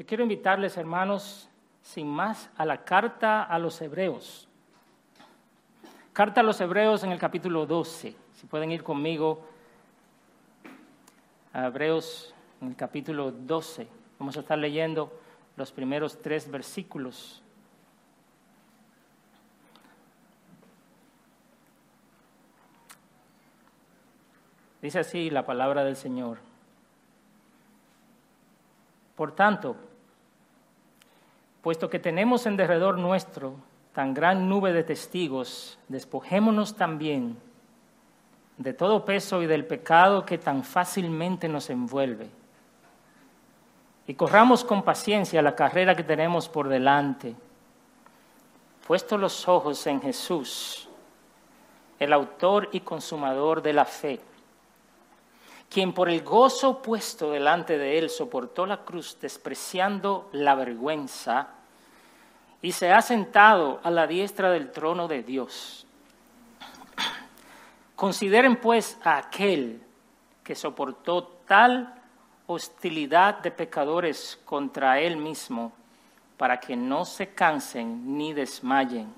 Yo quiero invitarles, hermanos, sin más, a la carta a los hebreos. Carta a los hebreos en el capítulo 12. Si pueden ir conmigo a Hebreos en el capítulo 12. Vamos a estar leyendo los primeros tres versículos. Dice así la palabra del Señor. Por tanto, puesto que tenemos en derredor nuestro tan gran nube de testigos, despojémonos también de todo peso y del pecado que tan fácilmente nos envuelve. Y corramos con paciencia la carrera que tenemos por delante, puesto los ojos en Jesús, el autor y consumador de la fe quien por el gozo puesto delante de él soportó la cruz despreciando la vergüenza y se ha sentado a la diestra del trono de Dios. Consideren pues a aquel que soportó tal hostilidad de pecadores contra él mismo, para que no se cansen ni desmayen,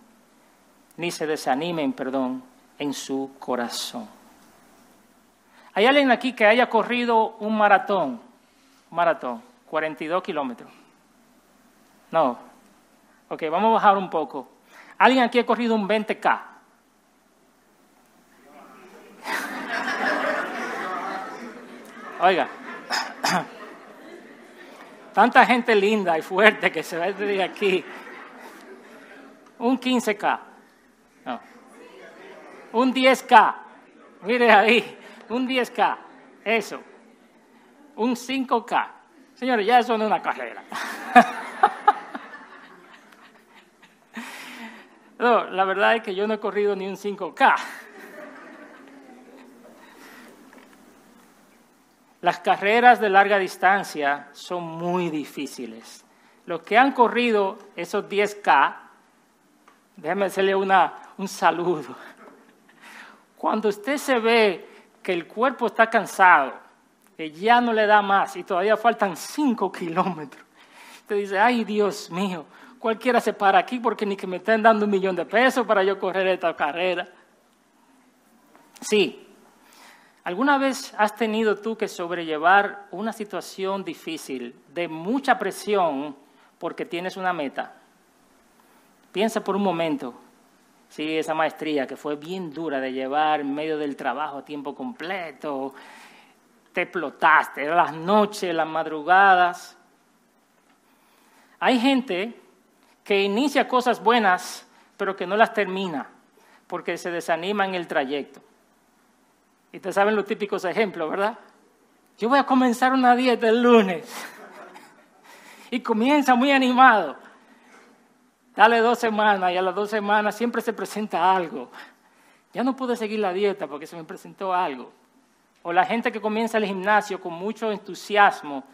ni se desanimen, perdón, en su corazón. ¿Hay alguien aquí que haya corrido un maratón? Maratón, 42 kilómetros. No. Ok, vamos a bajar un poco. ¿Alguien aquí ha corrido un 20K? Oiga, tanta gente linda y fuerte que se va de aquí. Un 15K. No. Un 10K. Mire ahí un 10K, eso, un 5K. Señores, ya eso no es una carrera. no, la verdad es que yo no he corrido ni un 5K. Las carreras de larga distancia son muy difíciles. Los que han corrido esos 10K, déjenme hacerle una, un saludo. Cuando usted se ve que el cuerpo está cansado, que ya no le da más y todavía faltan cinco kilómetros. Usted dice, ay Dios mío, cualquiera se para aquí porque ni que me estén dando un millón de pesos para yo correr esta carrera. Sí, ¿alguna vez has tenido tú que sobrellevar una situación difícil, de mucha presión, porque tienes una meta? Piensa por un momento, Sí, esa maestría que fue bien dura de llevar en medio del trabajo a tiempo completo. Te explotaste, las noches, las madrugadas. Hay gente que inicia cosas buenas, pero que no las termina, porque se desanima en el trayecto. Y ustedes saben los típicos ejemplos, ¿verdad? Yo voy a comenzar una dieta el lunes. y comienza muy animado. Dale dos semanas y a las dos semanas siempre se presenta algo. Ya no pude seguir la dieta porque se me presentó algo. O la gente que comienza el gimnasio con mucho entusiasmo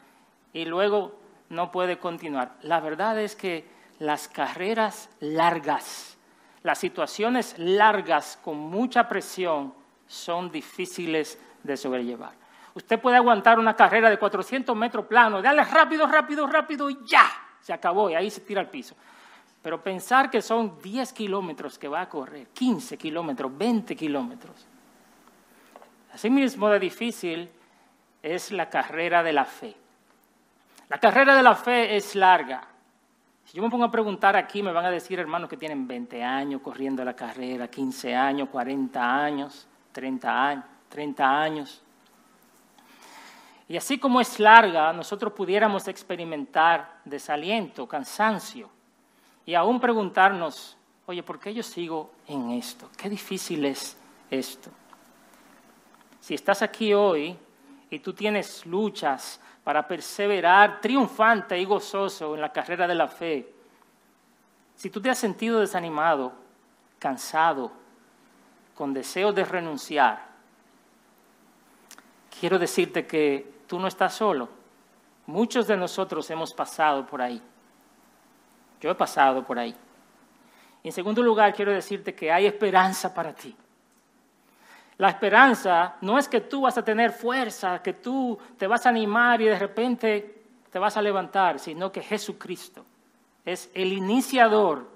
y luego no puede continuar. La verdad es que las carreras largas, las situaciones largas con mucha presión son difíciles de sobrellevar. Usted puede aguantar una carrera de 400 metros plano, dale rápido, rápido, rápido y ya, se acabó y ahí se tira al piso. Pero pensar que son 10 kilómetros que va a correr, 15 kilómetros, 20 kilómetros. Asimismo de difícil es la carrera de la fe. La carrera de la fe es larga. Si yo me pongo a preguntar aquí, me van a decir hermanos que tienen 20 años corriendo la carrera, 15 años, 40 años, 30 años, 30 años. Y así como es larga, nosotros pudiéramos experimentar desaliento, cansancio y aún preguntarnos, oye, ¿por qué yo sigo en esto? Qué difícil es esto. Si estás aquí hoy y tú tienes luchas para perseverar triunfante y gozoso en la carrera de la fe, si tú te has sentido desanimado, cansado, con deseo de renunciar, quiero decirte que tú no estás solo. Muchos de nosotros hemos pasado por ahí. Yo he pasado por ahí. En segundo lugar, quiero decirte que hay esperanza para ti. La esperanza no es que tú vas a tener fuerza, que tú te vas a animar y de repente te vas a levantar, sino que Jesucristo es el iniciador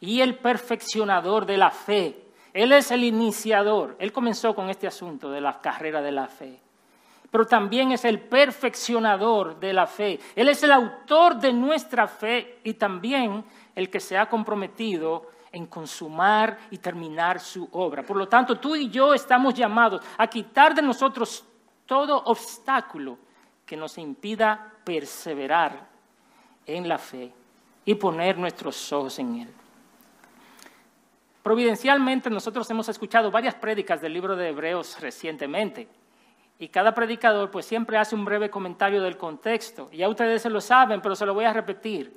y el perfeccionador de la fe. Él es el iniciador. Él comenzó con este asunto de la carrera de la fe. Pero también es el perfeccionador de la fe. Él es el autor de nuestra fe y también el que se ha comprometido en consumar y terminar su obra. Por lo tanto, tú y yo estamos llamados a quitar de nosotros todo obstáculo que nos impida perseverar en la fe y poner nuestros ojos en Él. Providencialmente nosotros hemos escuchado varias prédicas del libro de Hebreos recientemente y cada predicador pues siempre hace un breve comentario del contexto. Ya ustedes se lo saben, pero se lo voy a repetir.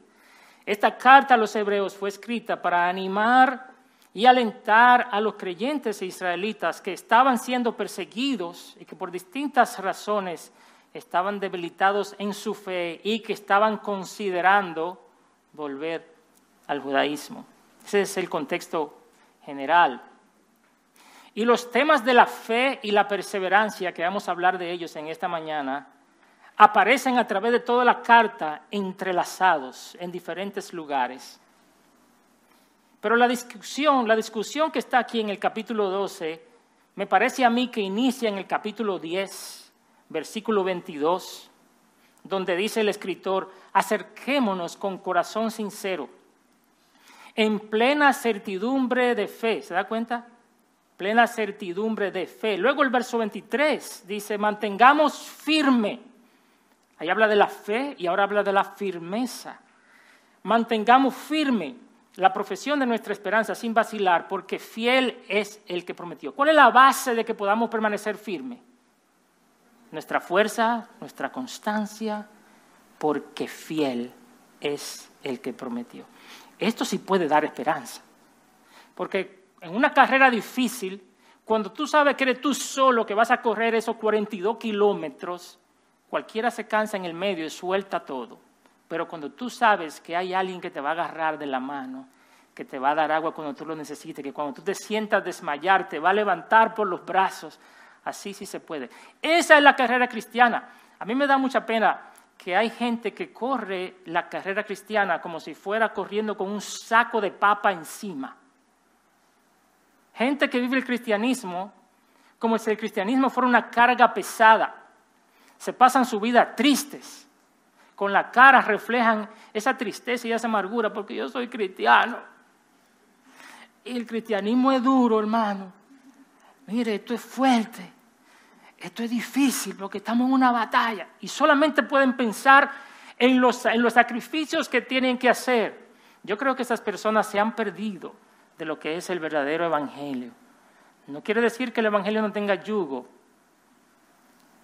Esta carta a los hebreos fue escrita para animar y alentar a los creyentes israelitas que estaban siendo perseguidos y que por distintas razones estaban debilitados en su fe y que estaban considerando volver al judaísmo. Ese es el contexto general. Y los temas de la fe y la perseverancia, que vamos a hablar de ellos en esta mañana, aparecen a través de toda la carta entrelazados en diferentes lugares. Pero la discusión, la discusión que está aquí en el capítulo 12, me parece a mí que inicia en el capítulo 10, versículo 22, donde dice el escritor, acerquémonos con corazón sincero en plena certidumbre de fe. ¿Se da cuenta? Plena certidumbre de fe. Luego el verso 23 dice, mantengamos firme. Ahí habla de la fe y ahora habla de la firmeza. Mantengamos firme la profesión de nuestra esperanza sin vacilar, porque fiel es el que prometió. ¿Cuál es la base de que podamos permanecer firmes? Nuestra fuerza, nuestra constancia, porque fiel es el que prometió. Esto sí puede dar esperanza. Porque en una carrera difícil, cuando tú sabes que eres tú solo que vas a correr esos 42 kilómetros, cualquiera se cansa en el medio y suelta todo. Pero cuando tú sabes que hay alguien que te va a agarrar de la mano, que te va a dar agua cuando tú lo necesites, que cuando tú te sientas desmayar, te va a levantar por los brazos, así sí se puede. Esa es la carrera cristiana. A mí me da mucha pena que hay gente que corre la carrera cristiana como si fuera corriendo con un saco de papa encima. Gente que vive el cristianismo como si el cristianismo fuera una carga pesada. Se pasan su vida tristes. Con la cara reflejan esa tristeza y esa amargura porque yo soy cristiano. Y el cristianismo es duro, hermano. Mire, esto es fuerte esto es difícil porque estamos en una batalla y solamente pueden pensar en los, en los sacrificios que tienen que hacer. Yo creo que esas personas se han perdido de lo que es el verdadero evangelio. No quiere decir que el evangelio no tenga yugo,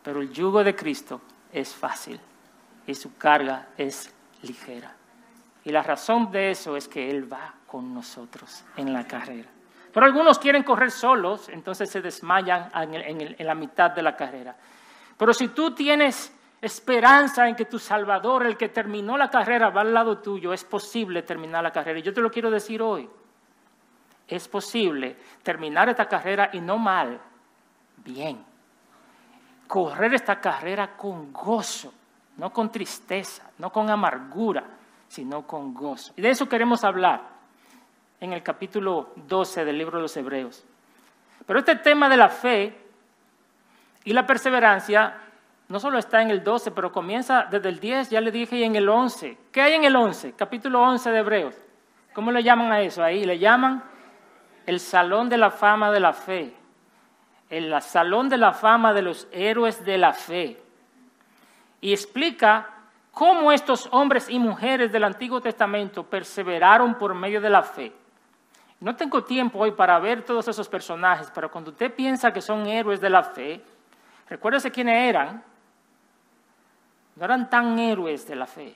pero el yugo de Cristo es fácil y su carga es ligera. Y la razón de eso es que Él va con nosotros en la carrera. Pero algunos quieren correr solos, entonces se desmayan en, la mitad de la carrera. Pero si tú tienes esperanza en que tu Salvador, el que terminó la carrera, va al lado tuyo, es posible terminar la carrera. Y yo te lo quiero decir hoy. Es posible terminar esta carrera y no mal, bien. Correr esta carrera con gozo, no con tristeza, no con amargura, sino con gozo. Y de eso queremos hablar en el capítulo 12 del libro de los Hebreos. Pero este tema de la fe y la perseverancia no solo está en el 12, pero comienza desde el 10, ya le dije, y en el 11. ¿Qué hay en el 11? Capítulo 11 de Hebreos. ¿Cómo le llaman a eso ahí? Le llaman el Salón de la Fama de la Fe, el Salón de la Fama de los Héroes de la Fe. Y explica cómo estos hombres y mujeres del Antiguo Testamento perseveraron por medio de la fe. No tengo tiempo hoy para ver todos esos personajes, pero cuando usted piensa que son héroes de la fe, recuérdese quiénes eran. No eran tan héroes de la fe.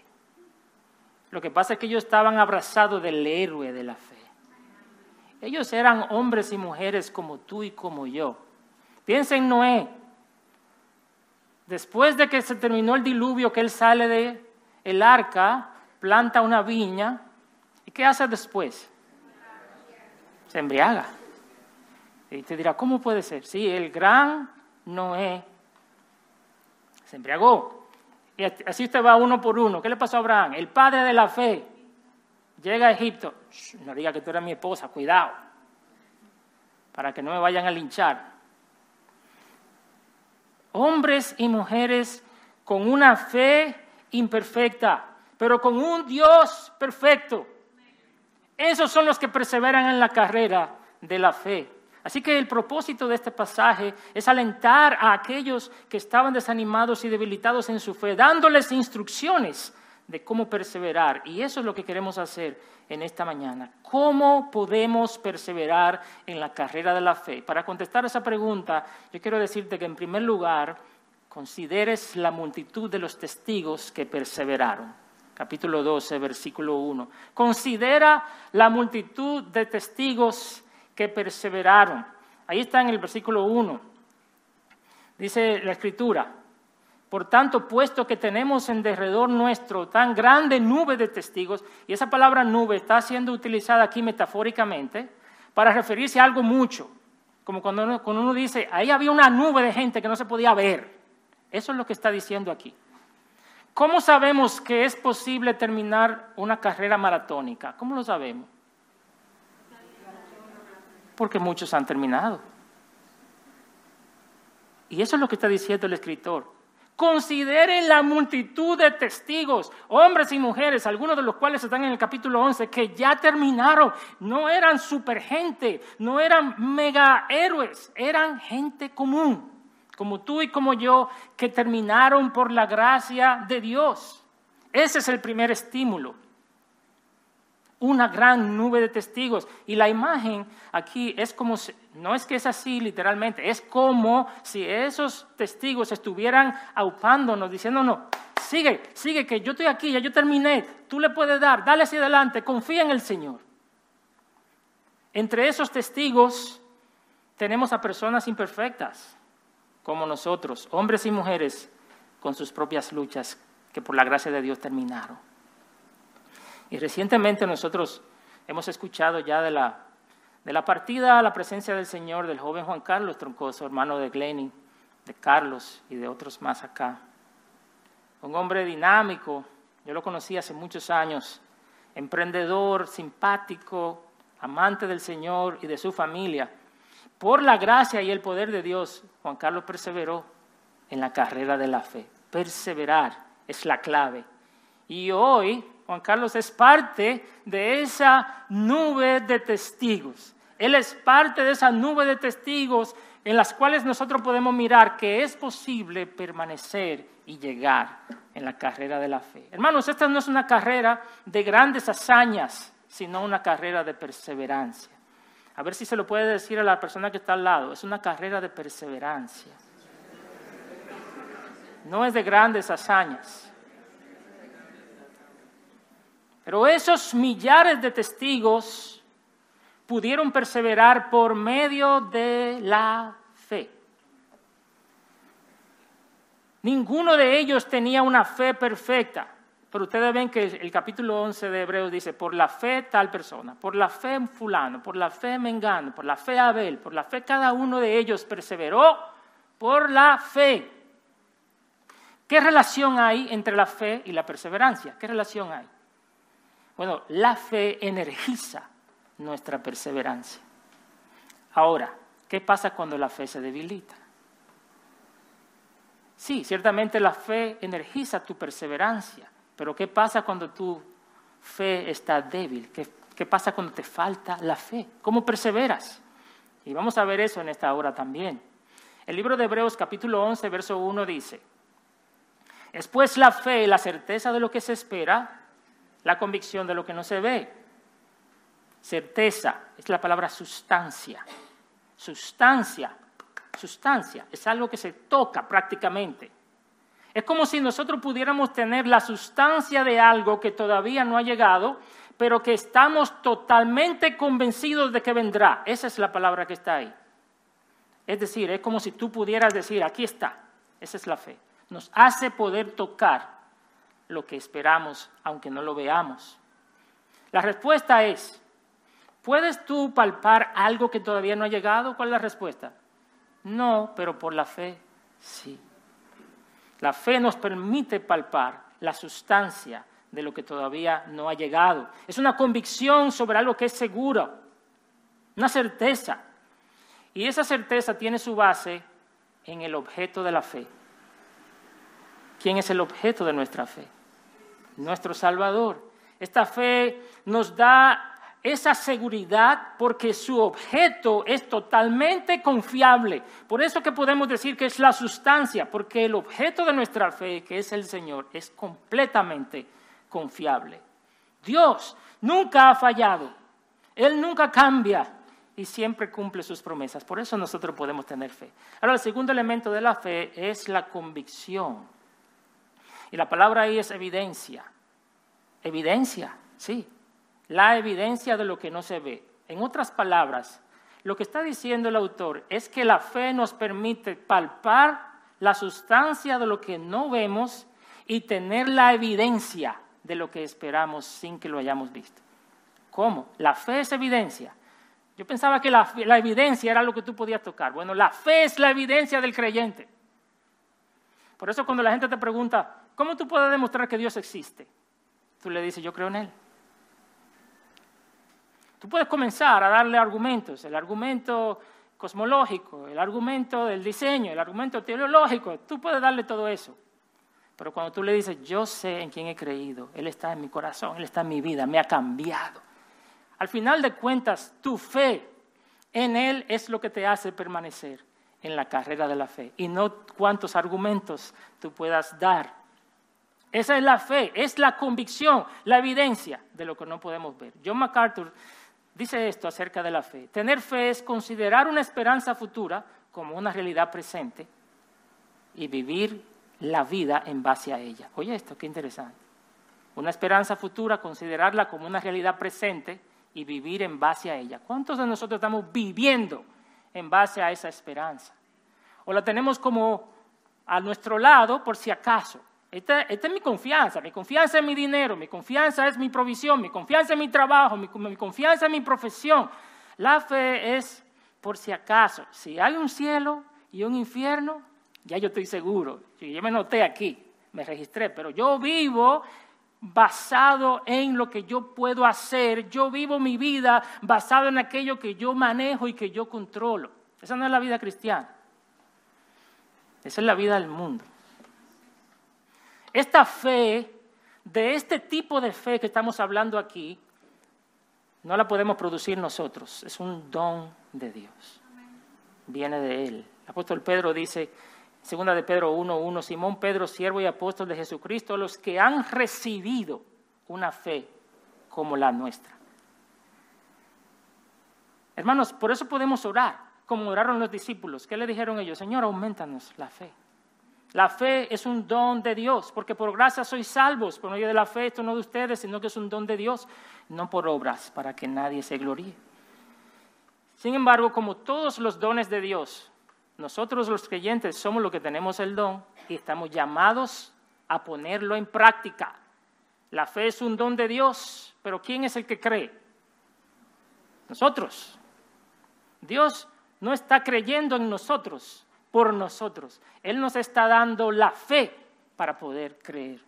Lo que pasa es que ellos estaban abrazados del héroe de la fe. Ellos eran hombres y mujeres como tú y como yo. Piensa en Noé. Después de que se terminó el diluvio, que él sale de el arca, planta una viña. ¿Y qué hace después? se embriaga. Y te dirá, ¿cómo puede ser? Sí, el gran Noé se embriagó. Y así usted va uno por uno. ¿Qué le pasó a Abraham? El padre de la fe. Llega a Egipto. No diga que tú eres mi esposa, cuidado. Para que no me vayan a linchar. Hombres y mujeres con una fe imperfecta, pero con un Dios perfecto. Esos son los que perseveran en la carrera de la fe. Así que el propósito de este pasaje es alentar a aquellos que estaban desanimados y debilitados en su fe, dándoles instrucciones de cómo perseverar. Y eso es lo que queremos hacer en esta mañana. ¿Cómo podemos perseverar en la carrera de la fe? Para contestar esa pregunta, yo quiero decirte que en primer lugar, consideres la multitud de los testigos que perseveraron. Capítulo 12, versículo 1. Considera la multitud de testigos que perseveraron. Ahí está en el versículo 1. Dice la escritura, por tanto, puesto que tenemos en derredor nuestro tan grande nube de testigos, y esa palabra nube está siendo utilizada aquí metafóricamente para referirse a algo mucho, como cuando uno, cuando uno dice, ahí había una nube de gente que no se podía ver. Eso es lo que está diciendo aquí. ¿Cómo sabemos que es posible terminar una carrera maratónica? ¿Cómo lo sabemos? porque muchos han terminado. Y eso es lo que está diciendo el escritor. Consideren la multitud de testigos, hombres y mujeres, algunos de los cuales están en el capítulo 11, que ya terminaron. No eran supergente, no eran mega héroes, eran gente común, como tú y como yo, que terminaron por la gracia de Dios. Ese es el primer estímulo una gran nube de testigos. Y la imagen aquí es como, no es que es así literalmente, es como si esos testigos estuvieran aupándonos, diciéndonos, sigue, sigue, que yo estoy aquí, ya yo terminé, tú le puedes dar, dale hacia adelante, confía en el Señor. Entre esos testigos tenemos a personas imperfectas, como nosotros, hombres y mujeres con sus propias luchas que por la gracia de Dios terminaron. Y recientemente nosotros hemos escuchado ya de la, de la partida a la presencia del Señor del joven Juan Carlos Troncoso, hermano de Glenny, de Carlos y de otros más acá. Un hombre dinámico, yo lo conocí hace muchos años, emprendedor, simpático, amante del Señor y de su familia. Por la gracia y el poder de Dios, Juan Carlos perseveró en la carrera de la fe. Perseverar es la clave. Y hoy Juan Carlos es parte de esa nube de testigos. Él es parte de esa nube de testigos en las cuales nosotros podemos mirar que es posible permanecer y llegar en la carrera de la fe. Hermanos, esta no es una carrera de grandes hazañas, sino una carrera de perseverancia. A ver si se lo puede decir a la persona que está al lado. Es una carrera de perseverancia. No es de grandes hazañas. Pero esos millares de testigos pudieron perseverar por medio de la fe. Ninguno de ellos tenía una fe perfecta. Pero ustedes ven que el capítulo 11 de Hebreos dice, por la fe tal persona, por la fe fulano, por la fe mengano, por la fe Abel, por la fe cada uno de ellos perseveró por la fe. ¿Qué relación hay entre la fe y la perseverancia? ¿Qué relación hay? Bueno, la fe energiza nuestra perseverancia. Ahora, ¿qué pasa cuando la fe se debilita? Sí, ciertamente la fe energiza tu perseverancia, pero ¿qué pasa cuando tu fe está débil? ¿Qué, ¿Qué, pasa cuando te falta la fe? ¿Cómo perseveras? Y vamos a ver eso en esta hora también. El libro de Hebreos capítulo 11, verso 1 dice, es pues la fe, la certeza de lo que se espera, la convicción de lo que no se ve. Certeza es la palabra sustancia. Sustancia, sustancia, es algo que se toca prácticamente. Es como si nosotros pudiéramos tener la sustancia de algo que todavía no ha llegado, pero que estamos totalmente convencidos de que vendrá. Esa es la palabra que está ahí. Es decir, es como si tú pudieras decir, aquí está. Esa es la fe. Nos hace poder tocar lo que esperamos, aunque no lo veamos? La respuesta es, ¿puedes tú palpar algo que todavía no ha llegado? ¿Cuál es la respuesta? No, pero por la fe sí. La fe nos permite palpar la sustancia de lo que todavía no ha llegado. Es una convicción sobre algo que es seguro, una certeza. Y esa certeza tiene su base en el objeto de la fe. ¿Quién es el objeto de nuestra fe? Nuestro Salvador. Esta fe nos da esa seguridad porque su objeto es totalmente confiable. Por eso que podemos decir que es la sustancia, porque el objeto de nuestra fe, que es el Señor, es completamente confiable. Dios nunca ha fallado, Él nunca cambia y siempre cumple sus promesas. Por eso nosotros podemos tener fe. Ahora, el segundo elemento de la fe es la convicción. Y la palabra ahí es evidencia. Evidencia, sí la evidencia de lo que no se ve. En otras palabras, lo que está diciendo el autor es que la fe nos permite palpar la sustancia de lo que no vemos y tener la evidencia de lo que esperamos sin que lo hayamos visto. ¿Cómo? La fe es evidencia. Yo pensaba que la, evidencia era lo que tú podías tocar. Bueno, la fe es la evidencia del creyente. Por eso cuando la gente te pregunta, ¿cómo tú puedes demostrar que Dios existe? Tú le dices, yo creo en Él. Tú puedes comenzar a darle argumentos, el argumento cosmológico, el argumento del diseño, el argumento teológico, tú puedes darle todo eso. Pero cuando tú le dices, yo sé en quién he creído, Él está en mi corazón, Él está en mi vida, me ha cambiado. Al final de cuentas, tu fe en Él es lo que te hace permanecer en la carrera de la fe y no cuántos argumentos tú puedas dar. Esa es la fe, es la convicción, la evidencia de lo que no podemos ver. John MacArthur dice esto acerca de la fe. Tener fe es considerar una esperanza futura como una realidad presente y vivir la vida en base a ella. Oye esto, qué interesante. Una esperanza futura, considerarla como una realidad presente y vivir en base a ella. ¿Cuántos de nosotros estamos viviendo en base a esa esperanza? O la tenemos como a nuestro lado por si acaso. Esta, es mi confianza, mi confianza en mi dinero, mi confianza es mi provisión, mi confianza en mi trabajo, mi, mi confianza en mi profesión. La fe es por si acaso, si hay un cielo y un infierno, ya yo estoy seguro, yo me noté aquí, me registré, pero yo vivo basado en lo que yo puedo hacer, yo vivo mi vida basado en aquello que yo manejo y que yo controlo. Esa no es la vida cristiana, esa es la vida del mundo. Esta fe, de este tipo de fe que estamos hablando aquí, no la podemos producir nosotros, es un don de Dios. Viene de Él. El apóstol Pedro dice, segunda de Pedro 1.1, Simón Pedro, siervo y apóstol de Jesucristo, los que han recibido una fe como la nuestra. Hermanos, por eso podemos orar, como oraron los discípulos. ¿Qué le dijeron ellos? Señor, aumentanos la fe. La fe es un don de Dios, porque por gracia sois salvos, por medio de la fe, esto no de ustedes, sino que es un don de Dios, no por obras, para que nadie se gloríe. Sin embargo, como todos los dones de Dios, nosotros los creyentes somos los que tenemos el don y estamos llamados a ponerlo en práctica. La fe es un don de Dios, pero ¿quién es el que cree? Nosotros. Dios no está creyendo en nosotros, por nosotros. Él nos está dando la fe para poder creer.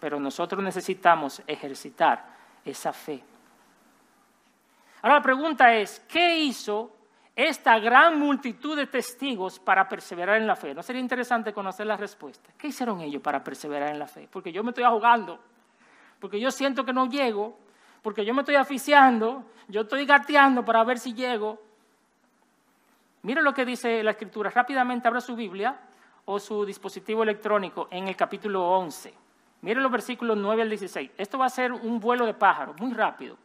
Pero nosotros necesitamos ejercitar esa fe. Ahora la pregunta es, ¿qué hizo esta gran multitud de testigos para perseverar en la fe? ¿No sería interesante conocer la respuesta? ¿Qué hicieron ellos para perseverar en la fe? Porque yo me estoy ahogando, porque yo siento que no llego, porque yo me estoy asfixiando, yo estoy gateando para ver si llego. Mire lo que dice la escritura. Rápidamente abra su Biblia o su dispositivo electrónico en el capítulo 11. Mire los versículos 9 al 16. Esto va a ser un vuelo de pájaro, muy rápido.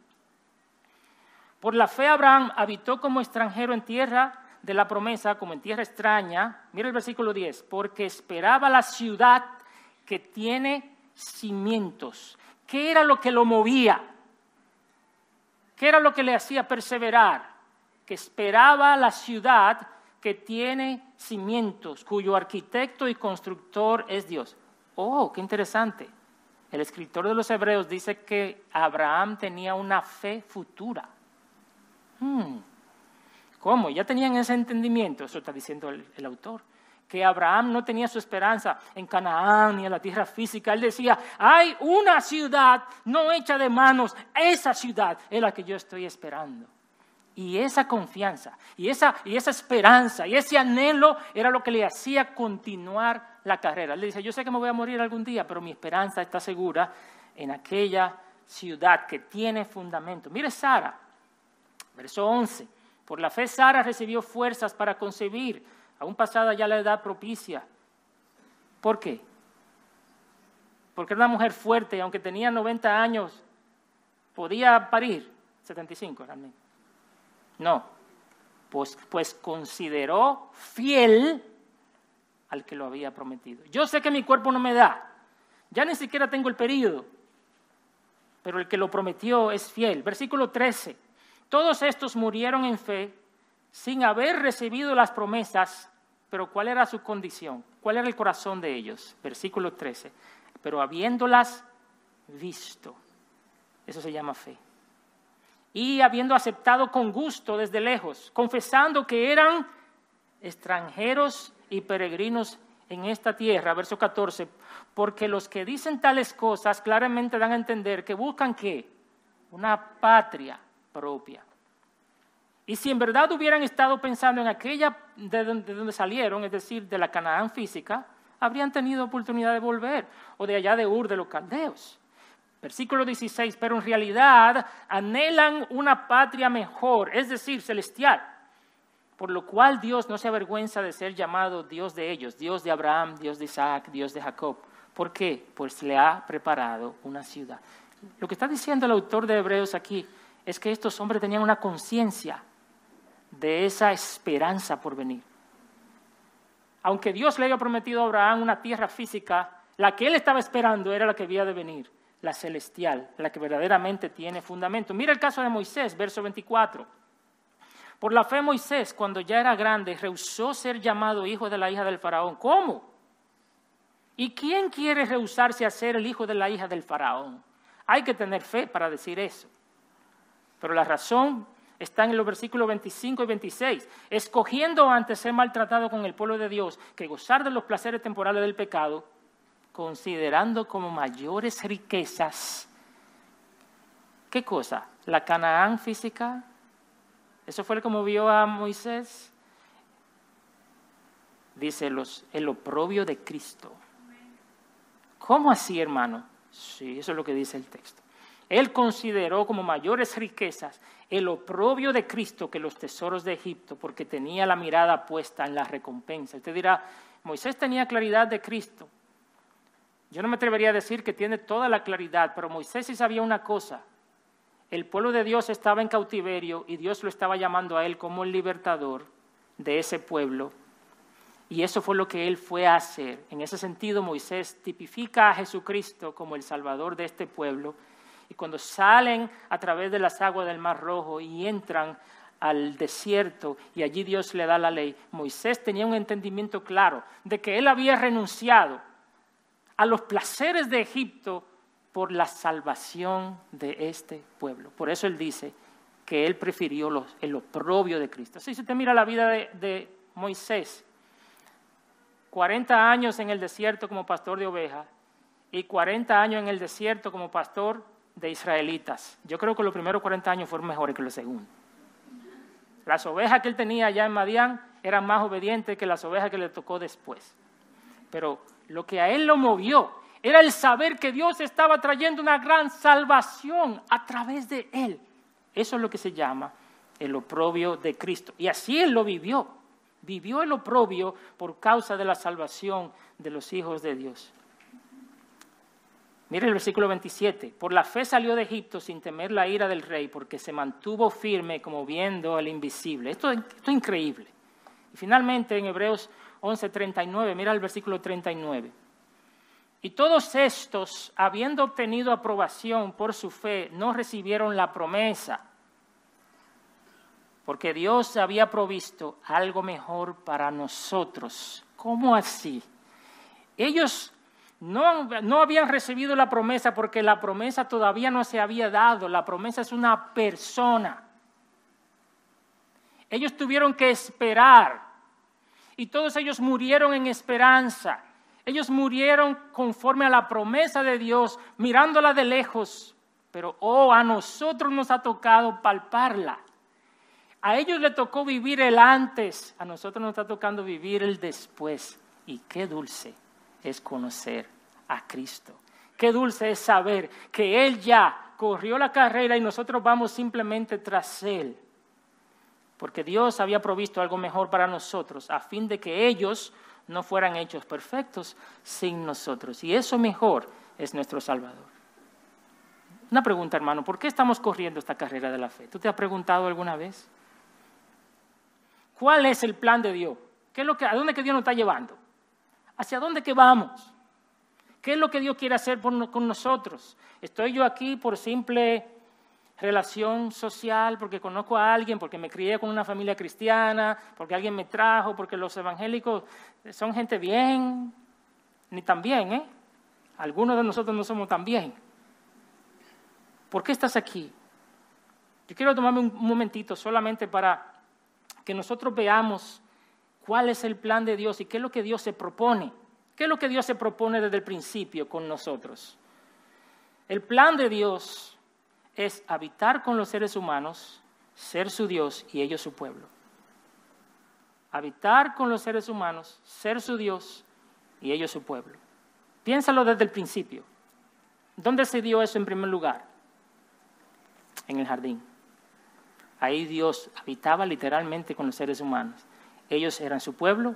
Por la fe Abraham habitó como extranjero en tierra de la promesa, como en tierra extraña. Mire el versículo 10. Porque esperaba la ciudad que tiene cimientos. ¿Qué era lo que lo movía? ¿Qué era lo que le hacía perseverar? Que esperaba la ciudad que tiene cimientos, cuyo arquitecto y constructor es Dios. Oh, qué interesante. El escritor de los Hebreos dice que Abraham tenía una fe futura. Hmm. ¿Cómo? Ya tenían ese entendimiento, eso está diciendo el, el autor. que Abraham no tenía su esperanza en Canaán ni en la tierra física. Él decía, hay una ciudad no hecha de manos, esa ciudad es la que yo estoy esperando. Y esa confianza, y esa, y esa esperanza, y ese anhelo era lo que le hacía continuar la carrera. Le dice, yo sé que me voy a morir algún día, pero mi esperanza está segura en aquella ciudad que tiene fundamento. Mire Sara, verso 11. Por la fe Sara recibió fuerzas para concebir, aún pasada ya la edad propicia. ¿Por qué? Porque era una mujer fuerte, aunque tenía 90 años, podía parir. 75 realmente. No, pues, pues consideró fiel al que lo había prometido. Yo sé que mi cuerpo no me da, ya ni siquiera tengo el periodo, pero el que lo prometió es fiel. Versículo 13. Todos estos murieron en fe sin haber recibido las promesas, pero ¿cuál era su condición? ¿Cuál era el corazón de ellos? Versículo 13. Pero habiéndolas visto, eso se llama fe. Y habiendo aceptado con gusto desde lejos, confesando que eran extranjeros y peregrinos en esta tierra, verso 14, porque los que dicen tales cosas claramente dan a entender que buscan qué? Una patria propia. Y si en verdad hubieran estado pensando en aquella de donde, de donde, salieron, es decir, de la Canaán física, habrían tenido oportunidad de volver, o de allá de Ur de los caldeos. Versículo 16, pero en realidad anhelan una patria mejor, es decir, celestial por lo cual Dios no se avergüenza de ser llamado Dios de ellos, Dios de Abraham, Dios de Isaac, Dios de Jacob. ¿Por qué? Pues le ha preparado una ciudad. Lo que está diciendo el autor de Hebreos aquí es que estos hombres tenían una conciencia de esa esperanza por venir. Aunque Dios le haya prometido a Abraham una tierra física, la que él estaba esperando era la que había de venir, la celestial, la que verdaderamente tiene fundamento. Mira el caso de Moisés, verso 24. Por la fe Moisés, cuando ya era grande, rehusó ser llamado hijo de la hija del faraón. ¿Cómo? ¿Y quién quiere rehusarse a ser el hijo de la hija del faraón? Hay que tener fe para decir eso. Pero la razón está en los versículos 25 y 26. Escogiendo antes ser maltratado con el pueblo de Dios que gozar de los placeres temporales del pecado, considerando como mayores riquezas. ¿Qué cosa? ¿La Canaán física? Eso fue como vio a Moisés. Dice los, el oprobio de Cristo. ¿Cómo así, hermano? Sí, eso es lo que dice el texto. Él consideró como mayores riquezas el oprobio de Cristo que los tesoros de Egipto, porque tenía la mirada puesta en la recompensa. Usted dirá, Moisés tenía claridad de Cristo. Yo no me atrevería a decir que tiene toda la claridad, pero Moisés sí sabía una cosa, el pueblo de Dios estaba en cautiverio y Dios lo estaba llamando a él como el libertador de ese pueblo. Y eso fue lo que él fue a hacer. En ese sentido, Moisés tipifica a Jesucristo como el salvador de este pueblo. Y cuando salen a través de las aguas del Mar Rojo y entran al desierto y allí Dios le da la ley, Moisés tenía un entendimiento claro de que él había renunciado a los placeres de Egipto por la salvación de este pueblo. Por eso él dice que él prefirió los, el oprobio de Cristo. Si usted mira la vida de, de Moisés, 40 años en el desierto como pastor de ovejas y 40 años en el desierto como pastor de israelitas. Yo creo que los primeros 40 años fueron mejores que los segundos. Las ovejas que él tenía allá en Madián eran más obedientes que las ovejas que le tocó después. Pero lo que a él lo movió era el saber que Dios estaba trayendo una gran salvación a través de él. Eso es lo que se llama el oprobio de Cristo. Y así él lo vivió. Vivió el oprobio por causa de la salvación de los hijos de Dios. Mire el versículo 27. Por la fe salió de Egipto sin temer la ira del rey, porque se mantuvo firme como viendo al invisible. Esto, esto es increíble. Y finalmente en Hebreos 11:39, mira el versículo 39. Y todos estos, habiendo obtenido aprobación por su fe, no recibieron la promesa, porque Dios había provisto algo mejor para nosotros. ¿Cómo así? Ellos no, no, habían recibido la promesa porque la promesa todavía no se había dado. La promesa es una persona. Ellos tuvieron que esperar Y todos ellos murieron en esperanza. Ellos murieron conforme a la promesa de Dios, mirándola de lejos. Pero, oh, a nosotros nos ha tocado palparla. A ellos le tocó vivir el antes, a nosotros nos está tocando vivir el después. Y qué dulce es conocer a Cristo. Qué dulce es saber que Él ya corrió la carrera y nosotros vamos simplemente tras Él. Porque Dios había provisto algo mejor para nosotros, a fin de que ellos no fueran hechos perfectos sin nosotros. Y eso mejor es nuestro Salvador. Una pregunta, hermano, ¿por qué estamos corriendo esta carrera de la fe? ¿Tú te has preguntado alguna vez? ¿Cuál es el plan de Dios? ¿Qué es lo que, ¿A dónde que Dios nos está llevando? ¿Hacia dónde que vamos? ¿Qué es lo que Dios quiere hacer con nosotros? ¿Estoy yo aquí por simple relación social, porque conozco a alguien, porque me crié con una familia cristiana, porque alguien me trajo, porque los evangélicos son gente bien, ni tan bien, ¿eh? Algunos de nosotros no somos tan bien. ¿Por qué estás aquí? Yo quiero tomarme un momentito solamente para que nosotros veamos cuál es el plan de Dios y qué es lo que Dios se propone. ¿Qué es lo que Dios se propone desde el principio con nosotros? El plan de Dios es habitar con los seres humanos, ser su Dios y ellos su pueblo. Habitar con los seres humanos, ser su Dios y ellos su pueblo. Piénsalo desde el principio. ¿Dónde se dio eso en primer lugar? En el jardín. Ahí Dios habitaba literalmente con los seres humanos. Ellos eran su pueblo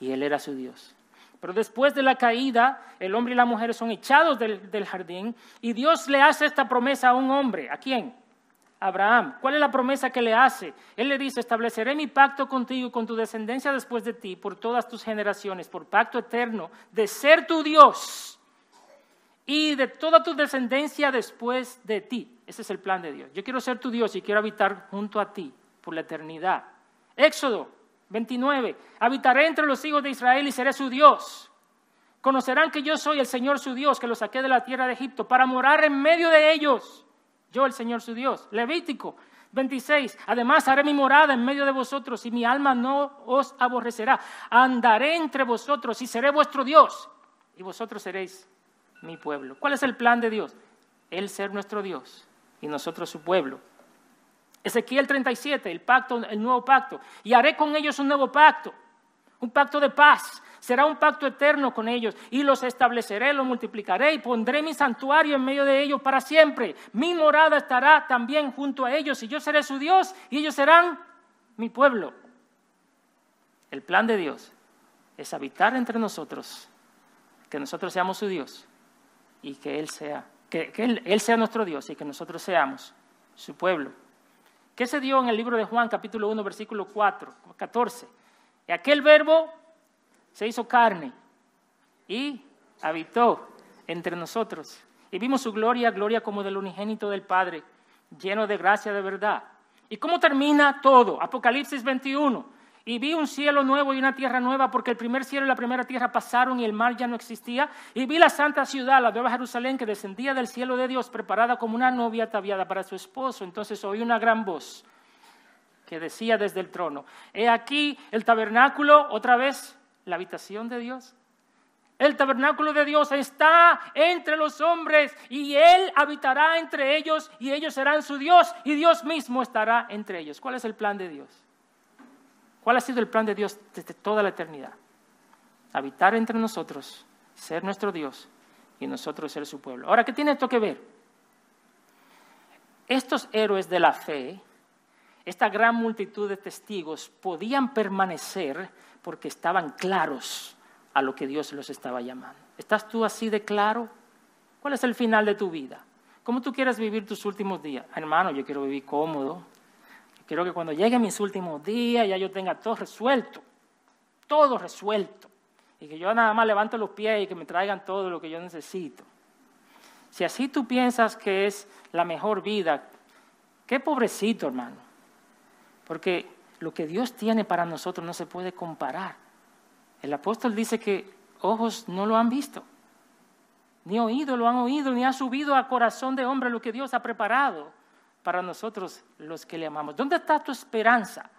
y Él era su Dios. Pero después de la caída, el hombre y la mujer son echados del, jardín y Dios le hace esta promesa a un hombre. ¿A quién? Abraham. ¿Cuál es la promesa que le hace? Él le dice, estableceré mi pacto contigo y con tu descendencia después de ti por todas tus generaciones, por pacto eterno, de ser tu Dios y de toda tu descendencia después de ti. Ese es el plan de Dios. Yo quiero ser tu Dios y quiero habitar junto a ti por la eternidad. Éxodo 29. Habitaré entre los hijos de Israel y seré su Dios. Conocerán que yo soy el Señor su Dios, que los saqué de la tierra de Egipto, para morar en medio de ellos. Yo, el Señor su Dios. Levítico 26. Además haré mi morada en medio de vosotros y mi alma no os aborrecerá. Andaré entre vosotros y seré vuestro Dios. Y vosotros seréis mi pueblo. ¿Cuál es el plan de Dios? Él ser nuestro Dios y nosotros su pueblo. Ezequiel 37, el pacto, el nuevo pacto. Y haré con ellos un nuevo pacto, un pacto de paz. Será un pacto eterno con ellos y los estableceré, los multiplicaré y pondré mi santuario en medio de ellos para siempre. Mi morada estará también junto a ellos y yo seré su Dios y ellos serán mi pueblo. El plan de Dios es habitar entre nosotros, que nosotros seamos su Dios y que Él sea, que, él, él sea nuestro Dios y que nosotros seamos su pueblo. ¿Qué se dio en el libro de Juan, capítulo 1, versículo 4, 14? Y aquel verbo se hizo carne y habitó entre nosotros. Y vimos su gloria, gloria como del unigénito del Padre, lleno de gracia de verdad. ¿Y cómo termina todo? Apocalipsis 21. Y vi un cielo nuevo y una tierra nueva, porque el primer cielo y la primera tierra pasaron y el mar ya no existía. Y vi la santa ciudad, la nueva Jerusalén, que descendía del cielo de Dios, preparada como una novia ataviada para su esposo. Entonces oí una gran voz que decía desde el trono, he aquí el tabernáculo, otra vez, la habitación de Dios. El tabernáculo de Dios está entre los hombres y Él habitará entre ellos y ellos serán su Dios y Dios mismo estará entre ellos. ¿Cuál es el plan de Dios? ¿Cuál ha sido el plan de Dios desde toda la eternidad? Habitar entre nosotros, ser nuestro Dios y nosotros ser su pueblo. Ahora, ¿qué tiene esto que ver? Estos héroes de la fe, esta gran multitud de testigos, podían permanecer porque estaban claros a lo que Dios los estaba llamando. ¿Estás tú así de claro? ¿Cuál es el final de tu vida? ¿Cómo tú quieres vivir tus últimos días? Hermano, yo quiero vivir cómodo, Quiero que cuando lleguen mis últimos días ya yo tenga todo resuelto, todo resuelto. Y que yo nada más levante los pies y que me traigan todo lo que yo necesito. Si así tú piensas que es la mejor vida, qué pobrecito hermano. Porque lo que Dios tiene para nosotros no se puede comparar. El apóstol dice que ojos no lo han visto, ni oído lo han oído, ni ha subido a corazón de hombre lo que Dios ha preparado para nosotros los que le amamos. ¿Dónde está tu esperanza?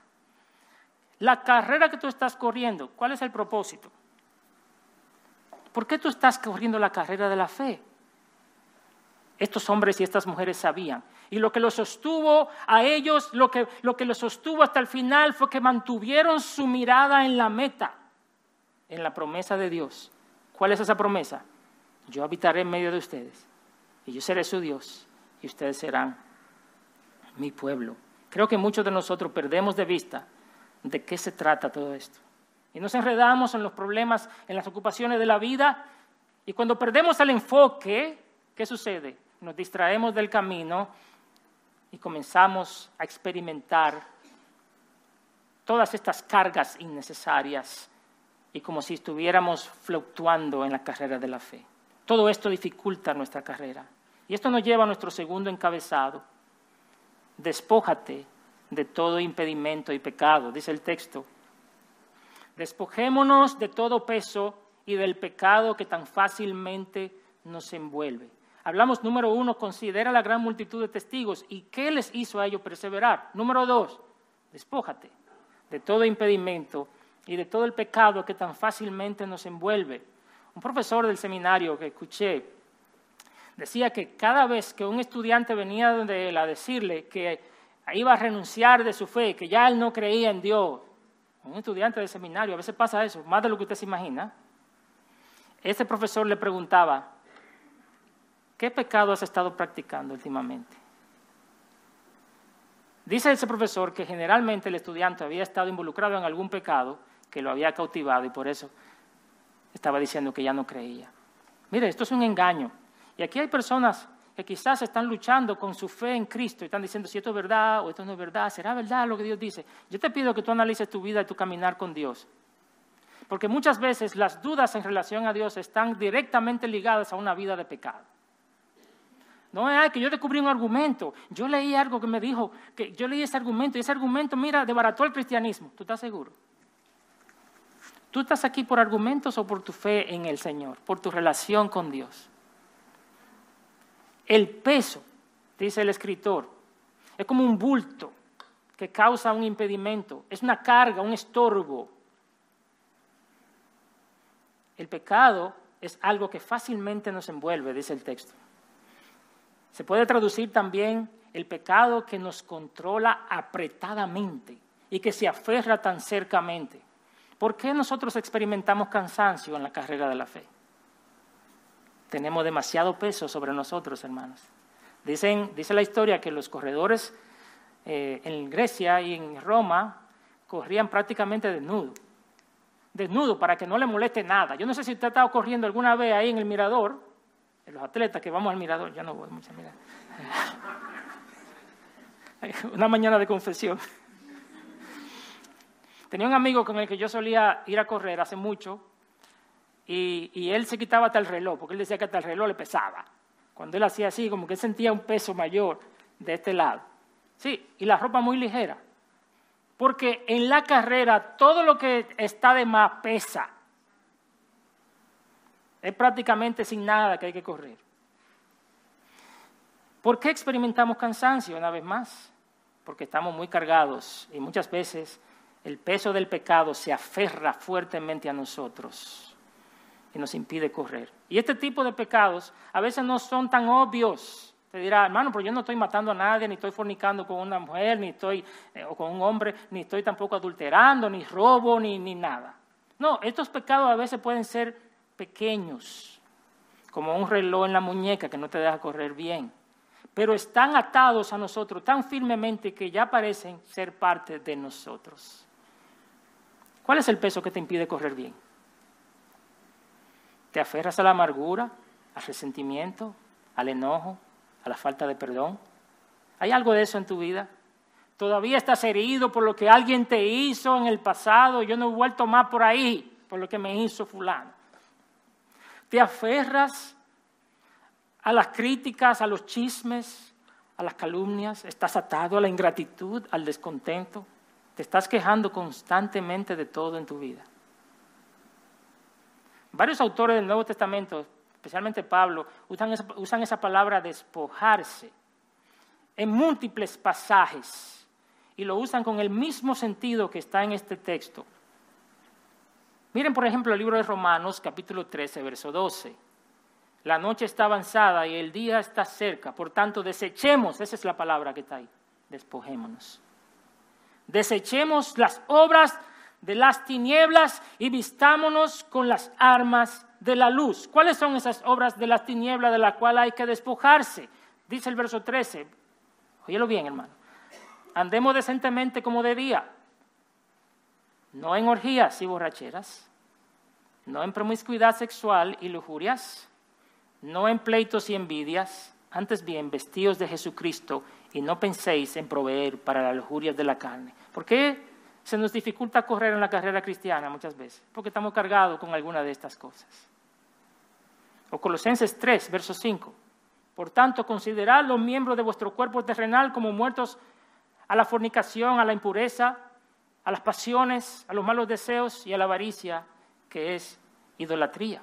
La carrera que tú estás corriendo, ¿cuál es el propósito? ¿Por qué tú estás corriendo la carrera de la fe? Estos hombres y estas mujeres sabían. Y lo que los sostuvo a ellos, lo que, lo que los sostuvo hasta el final fue que mantuvieron su mirada en la meta, en la promesa de Dios. ¿Cuál es esa promesa? Yo habitaré en medio de ustedes y yo seré su Dios y ustedes serán mi pueblo. Creo que muchos de nosotros perdemos de vista de qué se trata todo esto. Y nos enredamos en los problemas, en las ocupaciones de la vida. Y cuando perdemos el enfoque, ¿qué sucede? Nos distraemos del camino y comenzamos a experimentar todas estas cargas innecesarias y como si estuviéramos fluctuando en la carrera de la fe. Todo esto dificulta nuestra carrera. Y esto nos lleva a nuestro segundo encabezado. Despójate de todo impedimento y pecado, dice el texto. Despojémonos de todo peso y del pecado que tan fácilmente nos envuelve. Hablamos, número uno, considera la gran multitud de testigos y qué les hizo a ellos perseverar. Número dos, despójate de todo impedimento y de todo el pecado que tan fácilmente nos envuelve. Un profesor del seminario que escuché decía que cada vez que un estudiante venía de él a decirle que iba a renunciar de su fe, que ya él no creía en Dios, un estudiante de seminario, a veces pasa eso, más de lo que usted se imagina, ese profesor le preguntaba, ¿qué pecado has estado practicando últimamente? Dice ese profesor que generalmente el estudiante había estado involucrado en algún pecado que lo había cautivado y por eso estaba diciendo que ya no creía. Mire, esto es un engaño. Y aquí hay personas que quizás están luchando con su fe en Cristo y están diciendo si esto es verdad o esto no es verdad, será verdad lo que Dios dice. Yo te pido que tú analices tu vida y tu caminar con Dios. Porque muchas veces las dudas en relación a Dios están directamente ligadas a una vida de pecado. No es que yo descubrí un argumento. Yo leí algo que me dijo, que yo leí ese argumento y ese argumento, mira, debarató el cristianismo. ¿Tú estás seguro? ¿Tú estás aquí por argumentos o por tu fe en el Señor, por tu relación con Dios? El peso, dice el escritor, es como un bulto que causa un impedimento, es una carga, un estorbo. El pecado es algo que fácilmente nos envuelve, dice el texto. Se puede traducir también el pecado que nos controla apretadamente y que se aferra tan cercamente. ¿Por qué nosotros experimentamos cansancio en la carrera de la fe? Tenemos demasiado peso sobre nosotros, hermanos. Dicen, dice la historia que los corredores eh, en Grecia y en Roma corrían prácticamente desnudo. Desnudo para que no le moleste nada. Yo no sé si usted ha estado corriendo alguna vez ahí en el mirador, en los atletas que vamos al mirador, ya no voy mucho a mirar. Una mañana de confesión. Tenía un amigo con el que yo solía ir a correr hace mucho y, él se quitaba hasta el reloj, porque él decía que hasta el reloj le pesaba. Cuando él hacía así, como que sentía un peso mayor de este lado. Sí, y la ropa muy ligera. Porque en la carrera todo lo que está de más pesa. Es prácticamente sin nada que hay que correr. ¿Por qué experimentamos cansancio una vez más? Porque estamos muy cargados y muchas veces el peso del pecado se aferra fuertemente a nosotros y nos impide correr. Y este tipo de pecados a veces no son tan obvios. Te dirá, hermano, pero yo no estoy matando a nadie, ni estoy fornicando con una mujer, ni estoy eh, o con un hombre, ni estoy tampoco adulterando, ni robo, ni, ni nada. No, estos pecados a veces pueden ser pequeños, como un reloj en la muñeca que no te deja correr bien, pero están atados a nosotros tan firmemente que ya parecen ser parte de nosotros. ¿Cuál es el peso que te impide correr bien? Te aferras a la amargura, al resentimiento, al enojo, a la falta de perdón. ¿Hay algo de eso en tu vida? Todavía estás herido por lo que alguien te hizo en el pasado. Yo no he vuelto más por ahí, por lo que me hizo fulano. Te aferras a las críticas, a los chismes, a las calumnias. Estás atado a la ingratitud, al descontento. Te estás quejando constantemente de todo en tu vida. Varios autores del Nuevo Testamento, especialmente Pablo, usan esa, palabra despojarse en múltiples pasajes. y lo usan con el mismo sentido que está en este texto. Miren, por ejemplo, el libro de Romanos, capítulo 13, verso 12. La noche está avanzada y el día está cerca, por tanto, desechemos, esa es la palabra que está ahí, despojémonos. Desechemos las obras de las tinieblas y vistámonos con las armas de la luz. ¿Cuáles son esas obras de las tinieblas de las cuales hay que despojarse? Dice el verso 13. Óyelo bien, hermano. Andemos decentemente como de día, no en orgías y borracheras, no en promiscuidad sexual y lujurias, no en pleitos y envidias, antes bien vestidos de Jesucristo y no penséis en proveer para las lujurias de la carne. ¿Por qué se nos dificulta correr en la carrera cristiana muchas veces? Porque estamos cargados con alguna de estas cosas. O Colosenses 3, verso 5. Por tanto, considerad los miembros de vuestro cuerpo terrenal como muertos a la fornicación, a la impureza, a las pasiones, a los malos deseos y a la avaricia, que es idolatría.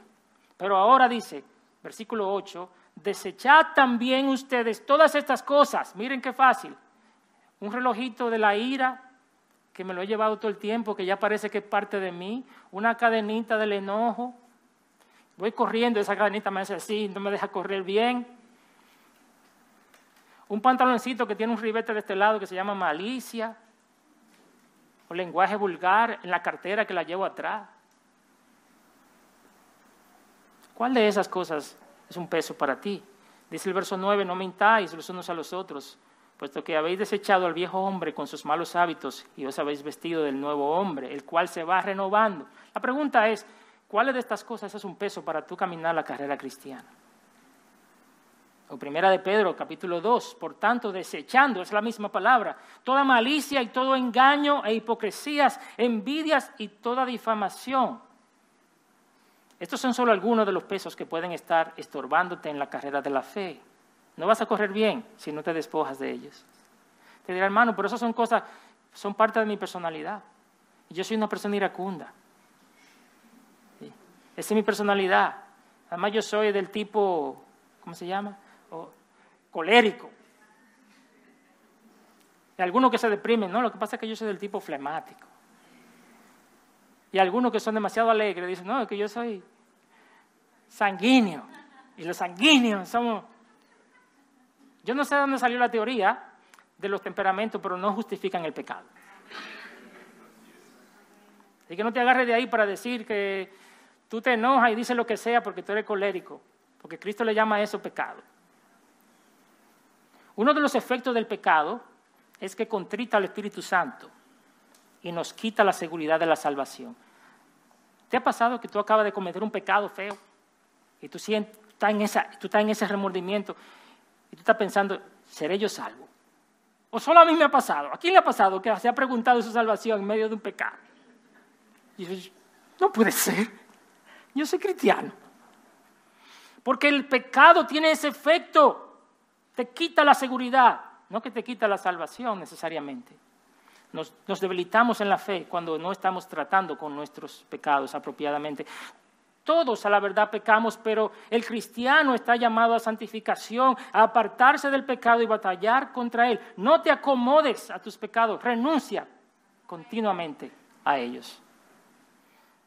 Pero ahora dice, versículo 8, desechad también ustedes todas estas cosas. Miren qué fácil. Un relojito de la ira, que me lo he llevado todo el tiempo, que ya parece que es parte de mí. Una cadenita del enojo. Voy corriendo, esa cadenita me hace así, no me deja correr bien. Un pantaloncito que tiene un ribete de este lado que se llama malicia. O lenguaje vulgar en la cartera que la llevo atrás. ¿Cuál de esas cosas es un peso para ti? Dice el verso 9, no mintáis los unos a los otros, puesto que habéis desechado al viejo hombre con sus malos hábitos y os habéis vestido del nuevo hombre, el cual se va renovando. La pregunta es, ¿cuál de estas cosas es un peso para tú caminar la carrera cristiana? O primera de Pedro, capítulo 2, por tanto, desechando, es la misma palabra, toda malicia y todo engaño e hipocresías, envidias y toda difamación estos son solo algunos de los pesos que pueden estar estorbándote en la carrera de la fe. No vas a correr bien si no te despojas de ellos. Te dirá, hermano, pero esas son cosas, son parte de mi personalidad. Yo soy una persona iracunda. Esa es mi personalidad. Además, yo soy del tipo, ¿cómo se llama? colérico. Y algunos que se deprimen, no, lo que pasa es que yo soy del tipo flemático. Y algunos que son demasiado alegres dicen, no, es que yo soy sanguíneo. Y los sanguíneos somos... Yo no sé de dónde salió la teoría de los temperamentos, pero no justifican el pecado. Así que no te agarres de ahí para decir que tú te enojas y dices lo que sea porque tú eres colérico, porque Cristo le llama a eso pecado. Uno de los efectos del pecado es que contrita al Espíritu Santo y nos quita la seguridad de la salvación. ¿Te ha pasado que tú acabas de cometer un pecado feo y tú, sientes, en esa, tú estás en ese remordimiento y tú estás pensando, ¿seré yo salvo? ¿O solo a mí me ha pasado? ¿A quién le ha pasado que se ha preguntado su salvación en medio de un pecado? Y yo, no puede ser. Yo soy cristiano. Porque el pecado tiene ese efecto. Te quita la seguridad, no que te quita la salvación necesariamente. Nos, debilitamos en la fe cuando no estamos tratando con nuestros pecados apropiadamente. Todos a la verdad pecamos, pero el cristiano está llamado a santificación, a apartarse del pecado y batallar contra él. No te acomodes a tus pecados, renuncia continuamente a ellos.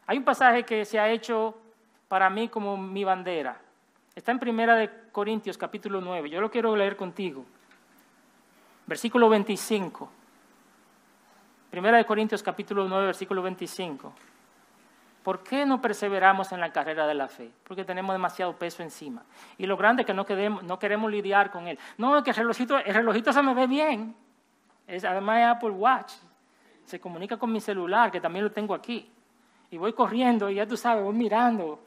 Hay un pasaje que se ha hecho para mí como mi bandera. Está en Primera de Corintios capítulo 9. Yo lo quiero leer contigo. Versículo 25. Primera de Corintios capítulo 9, versículo 25. ¿Por qué no perseveramos en la carrera de la fe? Porque tenemos demasiado peso encima. Y lo grande es que no, no queremos lidiar con él. No, que el relojito, el relojito se me ve bien. Es, además es Apple Watch. Se comunica con mi celular, que también lo tengo aquí. Y voy corriendo y ya tú sabes, voy mirando.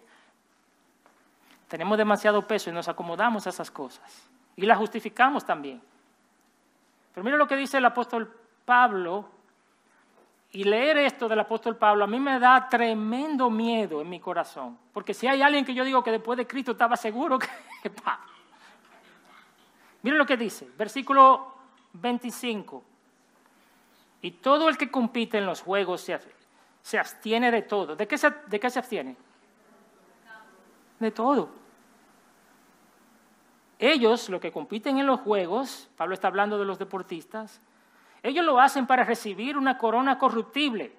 Tenemos demasiado peso y nos acomodamos a esas cosas. Y las justificamos también. Pero mira lo que dice el apóstol Pablo y leer esto del apóstol Pablo a mí me da tremendo miedo en mi corazón. Porque si hay alguien que yo digo que después de Cristo estaba seguro que. Miren lo que dice, versículo 25. Y todo el que compite en los juegos se, abstiene de todo. ¿De qué, se, ¿De qué se abstiene? De todo. Ellos, los que compiten en los juegos, Pablo está hablando de los deportistas, Ellos lo hacen para recibir una corona corruptible.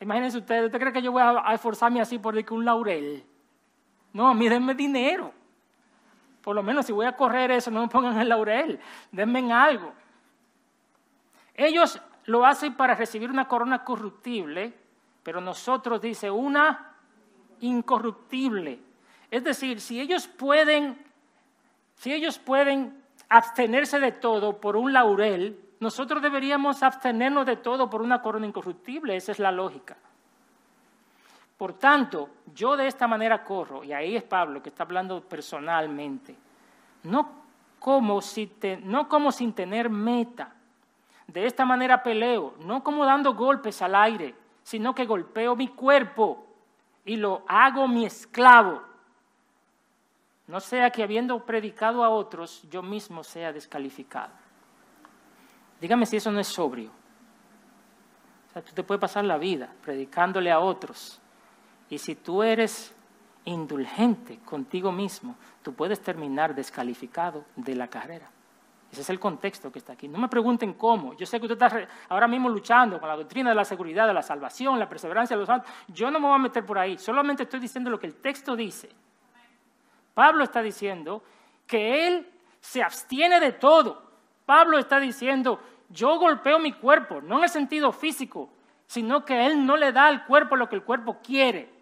Imagínense ustedes, ¿usted cree que yo voy a, esforzarme así por un laurel? No, a mí denme dinero. Por lo menos si voy a correr eso, no me pongan el laurel, denme algo. Ellos lo hacen para recibir una corona corruptible, pero nosotros dice una incorruptible. Es decir, si ellos pueden, si ellos pueden abstenerse de todo por un laurel, nosotros deberíamos abstenernos de todo por una corona incorruptible. Esa es la lógica. Por tanto, yo de esta manera corro, y ahí es Pablo que está hablando personalmente, no como, no como sin tener meta. De esta manera peleo, no como dando golpes al aire, sino que golpeo mi cuerpo y lo hago mi esclavo. No sea que habiendo predicado a otros, yo mismo sea descalificado. Dígame si eso no es sobrio. O sea, tú te puedes pasar la vida predicándole a otros y si tú eres indulgente contigo mismo, tú puedes terminar descalificado de la carrera. Ese es el contexto que está aquí. No me pregunten cómo. Yo sé que usted está ahora mismo luchando con la doctrina de la seguridad, de la salvación, la perseverancia de los santos. Yo no me voy a meter por ahí. Solamente estoy diciendo lo que el texto dice. Pablo está diciendo que él se abstiene de todo. Pablo está diciendo, yo golpeo mi cuerpo, no en el sentido físico, sino que él no le da al cuerpo lo que el cuerpo quiere.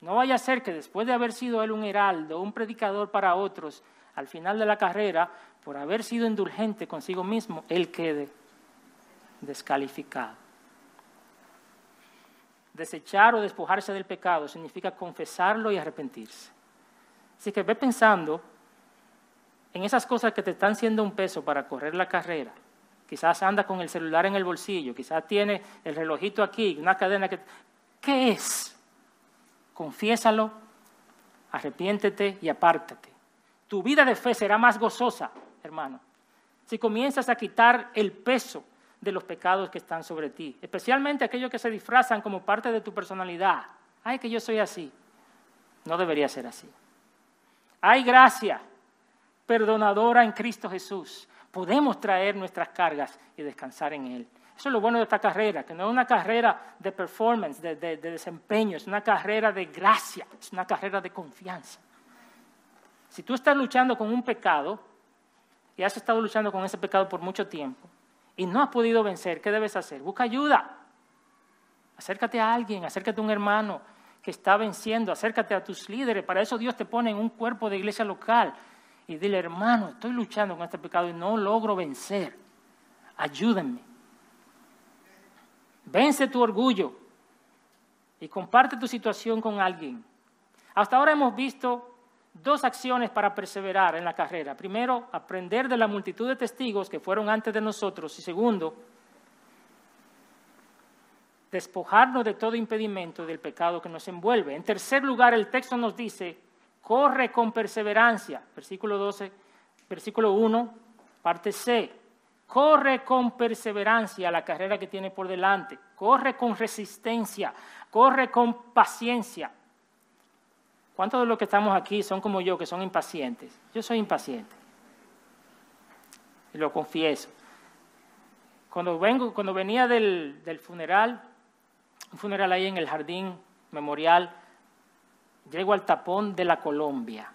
No vaya a ser que después de haber sido él un heraldo, un predicador para otros, al final de la carrera, por haber sido indulgente consigo mismo, él quede descalificado. Desechar o despojarse del pecado significa confesarlo y arrepentirse. Así que ve pensando en esas cosas que te están siendo un peso para correr la carrera. Quizás anda con el celular en el bolsillo, quizás tiene el relojito aquí, una cadena que... ¿Qué es? confiésalo, arrepiéntete y apártate. Tu vida de fe será más gozosa, hermano, si comienzas a quitar el peso de los pecados que están sobre ti, especialmente aquellos que se disfrazan como parte de tu personalidad. Ay, que yo soy así. No debería ser así. Hay gracia perdonadora en Cristo Jesús. Podemos traer nuestras cargas y descansar en Él. Eso es lo bueno de esta carrera, que no es una carrera de performance, de, desempeño, es una carrera de gracia, es una carrera de confianza. Si tú estás luchando con un pecado y has estado luchando con ese pecado por mucho tiempo y no has podido vencer, ¿qué debes hacer? Busca ayuda. Acércate a alguien, acércate a un hermano que está venciendo, acércate a tus líderes. Para eso Dios te pone en un cuerpo de iglesia local y dile, hermano, estoy luchando con este pecado y no logro vencer. Ayúdenme. Vence tu orgullo y comparte tu situación con alguien. Hasta ahora hemos visto dos acciones para perseverar en la carrera. Primero, aprender de la multitud de testigos que fueron antes de nosotros. Y segundo, despojarnos de todo impedimento del pecado que nos envuelve. En tercer lugar, el texto nos dice, corre con perseverancia. Versículo 12, versículo 1, parte C. Corre con perseverancia la carrera que tiene por delante. Corre con resistencia. Corre con paciencia. ¿Cuántos de los que estamos aquí son como yo, que son impacientes? Yo soy impaciente. Y lo confieso. Cuando, vengo, cuando venía del, del funeral, un funeral ahí en el jardín memorial, llego al tapón de la Colombia.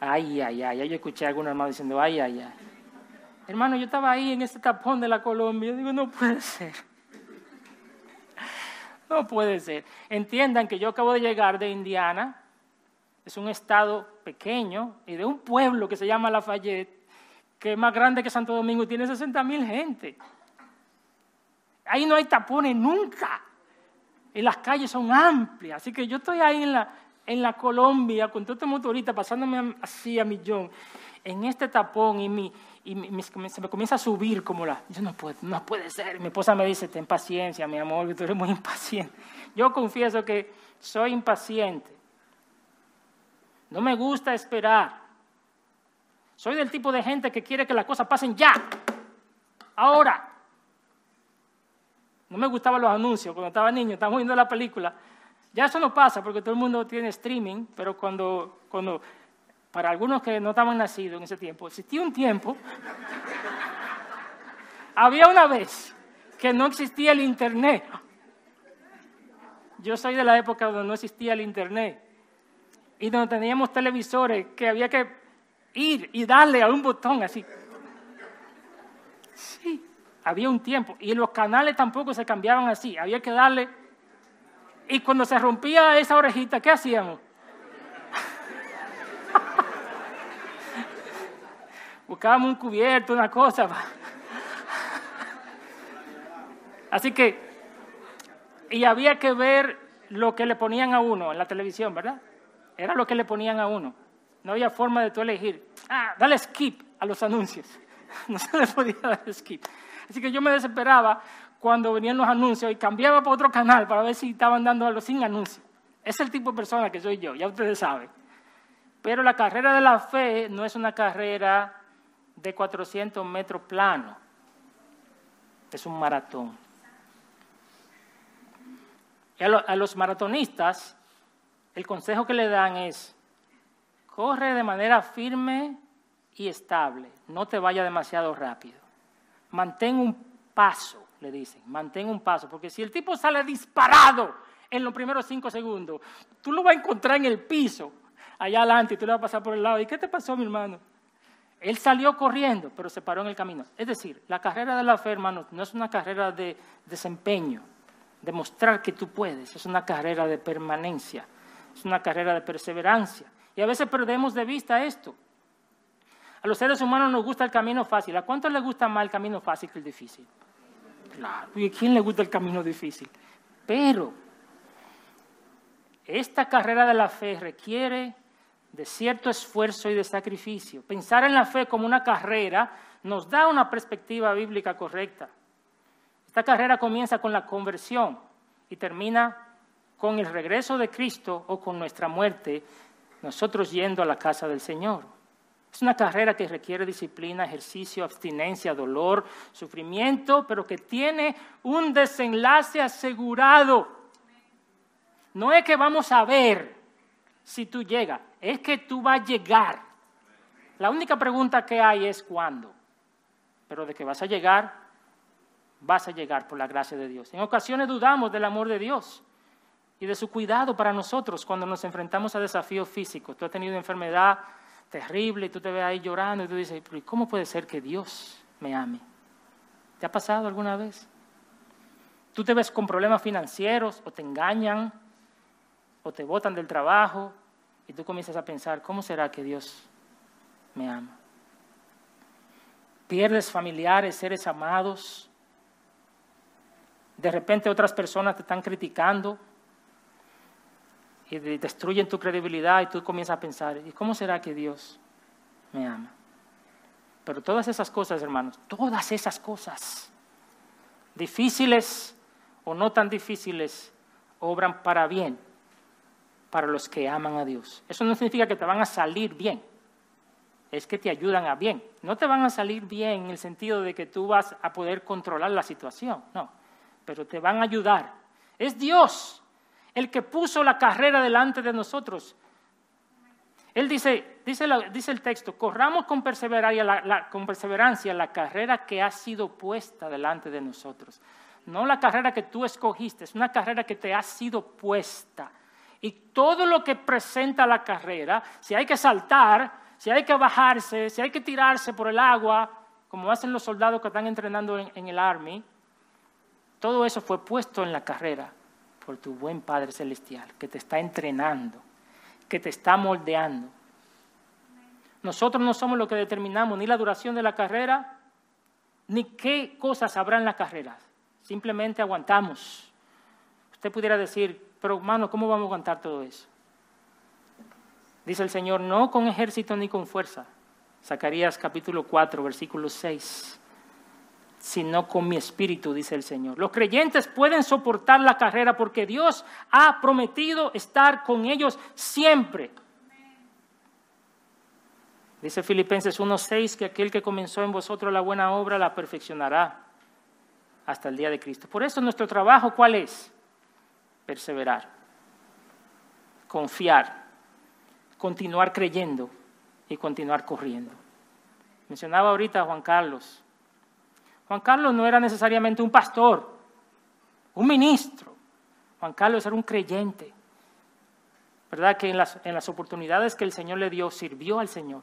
Ay, ay, ay, yo escuché a algún hermano diciendo, ay, ay, ay. Hermano, yo estaba ahí en ese tapón de la Colombia. Yo digo, no puede ser. No puede ser. Entiendan que yo acabo de llegar de Indiana. Es un estado pequeño y de un pueblo que se llama Lafayette, que es más grande que Santo Domingo, tiene 60 mil gente. Ahí no hay tapones nunca. Y las calles son amplias. Así que yo estoy ahí en la, en la Colombia con todo este motorista pasándome así a millón en este tapón y, mi, y se me comienza a subir como la... Yo no puedo, no puede ser. Mi esposa me dice, ten paciencia, mi amor, que tú eres muy impaciente. Yo confieso que soy impaciente. No me gusta esperar. Soy del tipo de gente que quiere que las cosas pasen ya, ahora. No me gustaban los anuncios cuando estaba niño, estábamos viendo la película. Ya eso no pasa porque todo el mundo tiene streaming, pero cuando, cuando para algunos que no estaban nacidos en ese tiempo, existía un tiempo Había una vez que no existía el Internet. Yo soy de la época donde no existía el Internet y donde teníamos televisores que había que ir y darle a un botón así. Había un tiempo. Y los canales tampoco se cambiaban así. Había que darle. Y cuando se rompía esa orejita, ¿qué hacíamos? Buscábamos un cubierto, una cosa. Así que, y había que ver lo que le ponían a uno en la televisión, ¿verdad? Era lo que le ponían a uno. No había forma de tú elegir. Ah, dale skip a los anuncios. No se le podía dar skip. Así que yo me desesperaba cuando venían los anuncios y cambiaba para otro canal para ver si estaban dando algo sin anuncios. Es el tipo de persona que soy yo, ya ustedes saben. Pero la carrera de la fe no es una carrera de 400 metros plano. Es un maratón. Y a, los maratonistas, el consejo que le dan es, corre de manera firme y estable, no te vaya demasiado rápido. Mantén un paso, le dicen, mantén un paso, porque si el tipo sale disparado en los primeros cinco segundos, tú lo vas a encontrar en el piso, allá adelante, y tú le vas a pasar por el lado. ¿Y qué te pasó, mi hermano? Él salió corriendo, pero se paró en el camino. Es decir, la carrera de la fe, hermano, no es una carrera de desempeño, demostrar que tú puedes. Es una carrera de permanencia, es una carrera de perseverancia. Y a veces perdemos de vista esto. A los seres humanos nos gusta el camino fácil. ¿A cuántos les gusta más el camino fácil que el difícil? Claro, ¿y a quién le gusta el camino difícil? Pero esta carrera de la fe requiere de cierto esfuerzo y de sacrificio. Pensar en la fe como una carrera nos da una perspectiva bíblica correcta. Esta carrera comienza con la conversión y termina con el regreso de Cristo o con nuestra muerte, nosotros yendo a la casa del Señor. Es una carrera que requiere disciplina, ejercicio, abstinencia, dolor, sufrimiento, pero que tiene un desenlace asegurado. No es que vamos a ver si tú llegas, es que tú vas a llegar. La única pregunta que hay es cuándo. Pero de que vas a llegar, vas a llegar por la gracia de Dios. En ocasiones dudamos del amor de Dios y de su cuidado para nosotros cuando nos enfrentamos a desafíos físicos. Tú has tenido enfermedad terrible y tú te ves ahí llorando y tú dices, ¿cómo puede ser que Dios me ame? ¿Te ha pasado alguna vez? Tú te ves con problemas financieros o te engañan o te botan del trabajo y tú comienzas a pensar, ¿cómo será que Dios me ama? Pierdes familiares, seres amados, de repente otras personas te están criticando y destruyen tu credibilidad y tú comienzas a pensar, ¿y cómo será que Dios me ama? Pero todas esas cosas, hermanos, todas esas cosas, difíciles o no tan difíciles, obran para bien para los que aman a Dios. Eso no significa que te van a salir bien, es que te ayudan a bien. No te van a salir bien en el sentido de que tú vas a poder controlar la situación, no pero te van a ayudar. Es Dios el que puso la carrera delante de nosotros. Él dice, dice, el texto, corramos con perseverancia la, con perseverancia la carrera que ha sido puesta delante de nosotros. No la carrera que tú escogiste, es una carrera que te ha sido puesta. Y todo lo que presenta la carrera, si hay que saltar, si hay que bajarse, si hay que tirarse por el agua, como hacen los soldados que están entrenando en, en el Army, todo eso fue puesto en la carrera por tu buen Padre Celestial, que te está entrenando, que te está moldeando. Nosotros no somos los que determinamos ni la duración de la carrera, ni qué cosas habrá en la carrera. Simplemente aguantamos. Usted pudiera decir, pero hermano, ¿cómo vamos a aguantar todo eso? Dice el Señor, no con ejército ni con fuerza. Zacarías capítulo 4, versículo 6 sino con mi espíritu, dice el Señor. Los creyentes pueden soportar la carrera porque Dios ha prometido estar con ellos siempre. Dice Filipenses 1.6 que aquel que comenzó en vosotros la buena obra la perfeccionará hasta el día de Cristo. Por eso nuestro trabajo, ¿cuál es? Perseverar, confiar, continuar creyendo y continuar corriendo. Mencionaba ahorita a Juan Carlos Juan Carlos no era necesariamente un pastor, un ministro. Juan Carlos era un creyente. ¿Verdad? Que en las, en las oportunidades que el Señor le dio, sirvió al Señor.